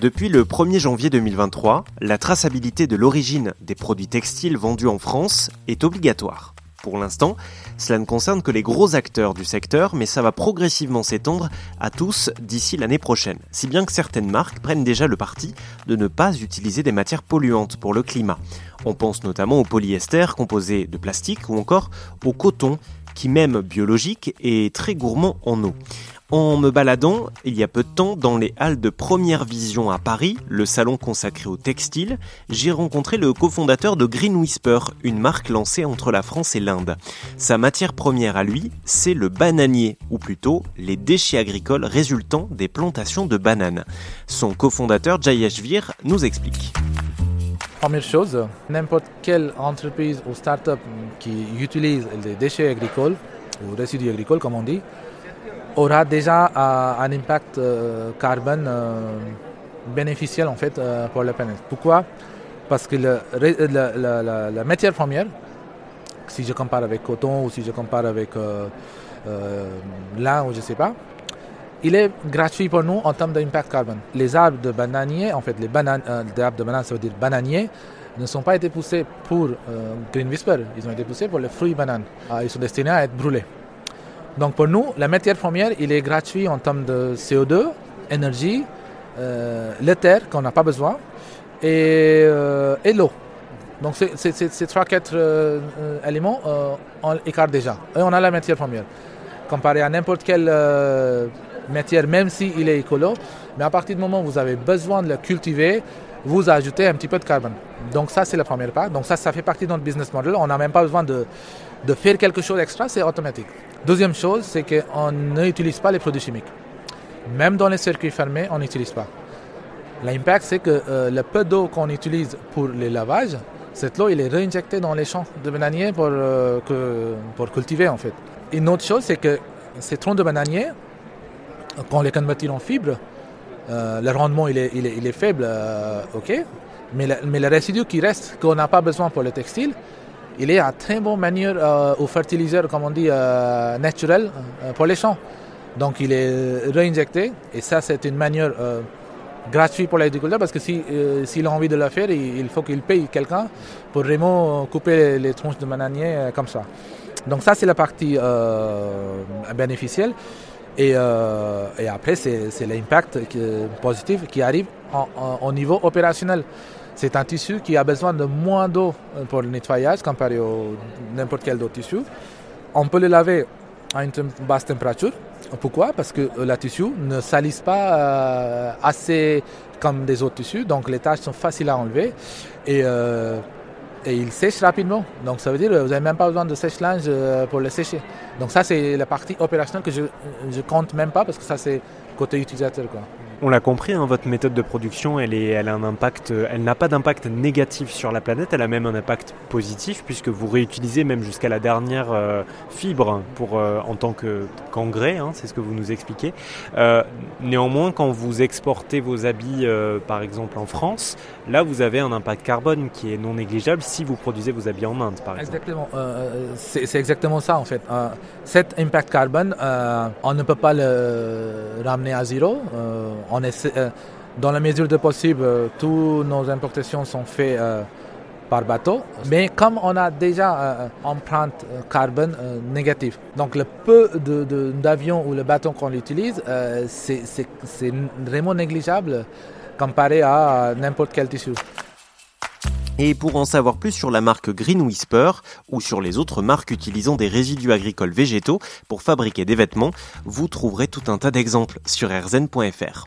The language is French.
Depuis le 1er janvier 2023, la traçabilité de l'origine des produits textiles vendus en France est obligatoire. Pour l'instant, cela ne concerne que les gros acteurs du secteur, mais ça va progressivement s'étendre à tous d'ici l'année prochaine. Si bien que certaines marques prennent déjà le parti de ne pas utiliser des matières polluantes pour le climat. On pense notamment au polyester composé de plastique ou encore au coton qui même biologique est très gourmand en eau. En me baladant, il y a peu de temps, dans les halles de Première Vision à Paris, le salon consacré au textile, j'ai rencontré le cofondateur de Green Whisper, une marque lancée entre la France et l'Inde. Sa matière première à lui, c'est le bananier, ou plutôt les déchets agricoles résultant des plantations de bananes. Son cofondateur Jayashvir nous explique. Première chose, n'importe quelle entreprise ou start-up qui utilise les déchets agricoles, ou résidus agricoles comme on dit, aura déjà euh, un impact euh, carbone euh, bénéficiel en fait pour la planète. Pourquoi? Parce que la, matière première, si je compare avec coton ou si je compare avec lin ou je ne sais pas, il est gratuit pour nous en termes d'impact carbone. Les arbres de bananiers, en fait, les, bananes, arbres de bananes, ça veut dire bananiers, ne sont pas été poussés pour Green Whisper, ils ont été poussés pour les fruits bananes. Ah, ils sont destinés à être brûlés. Donc pour nous, la matière première, il est gratuit en termes de CO2, énergie, euh, l'éther qu'on n'a pas besoin et, euh, et l'eau. Donc ces trois, quatre euh, éléments, on écarte déjà. Et on a la matière première. Comparé à n'importe quelle matière, même s'il il est écolo, mais à partir du moment où vous avez besoin de le cultiver, vous ajoutez un petit peu de carbone. Donc ça, c'est la première part. Donc ça, ça fait partie de notre business model. On n'a même pas besoin de, de faire quelque chose d'extra, c'est automatique. Deuxième chose, c'est qu'on n'utilise pas les produits chimiques. Même dans les circuits fermés, on n'utilise pas. L'impact, c'est que euh, le peu d'eau qu'on utilise pour les lavages, cette eau, il est réinjectée dans les champs de bananiers pour, euh, pour cultiver, en fait. Une autre chose, c'est que ces troncs de bananiers, quand on les convertit en fibres, euh, le rendement, il est, il est, faible, ok, mais le, mais résidu qui reste, qu'on n'a pas besoin pour le textile, il est à très bonne manière euh, au fertiliseur, comme on dit, euh, naturel euh, pour les champs. Donc il est réinjecté et ça c'est une manière gratuite pour l'agriculteur parce que s'il a envie de le faire, il, faut qu'il paye quelqu'un pour vraiment couper les, tronches de bananier comme ça. Donc ça c'est la partie bénéficielle. Et, après, c'est l'impact positif qui arrive au niveau opérationnel. C'est un tissu qui a besoin de moins d'eau pour le nettoyage comparé à n'importe quel autre tissu. On peut le laver à une basse température. Pourquoi? Parce que le tissu ne salisse pas euh, assez comme des autres tissus, donc les taches sont faciles à enlever euh, et il sèche rapidement. Donc ça veut dire que vous n'avez même pas besoin de sèche-linge euh, pour le sécher. Donc ça c'est la partie opérationnelle que je ne compte même pas parce que ça c'est côté utilisateur. Quoi. On l'a compris, hein, votre méthode de production, elle, est, elle a un impact, elle n'a pas d'impact négatif sur la planète, elle a même un impact positif puisque vous réutilisez même jusqu'à la dernière euh, fibre pour, euh, en tant qu'engrais, hein, c'est ce que vous nous expliquez. Euh, néanmoins, quand vous exportez vos habits, par exemple en France, là vous avez un impact carbone qui est non négligeable si vous produisez vos habits en Inde, par exemple. Exactement, c'est exactement ça en fait. cet impact carbone, on ne peut pas le ramener à zéro essaie, euh, dans la mesure de possible, euh, toutes nos importations sont faites euh, par bateau. Mais comme on a déjà empreinte carbone négative, donc le peu d'avions ou le bateau qu'on utilise, c'est vraiment négligeable comparé à n'importe quel tissu. Et pour en savoir plus sur la marque Green Whisper ou sur les autres marques utilisant des résidus agricoles végétaux pour fabriquer des vêtements, vous trouverez tout un tas d'exemples sur rzn.fr.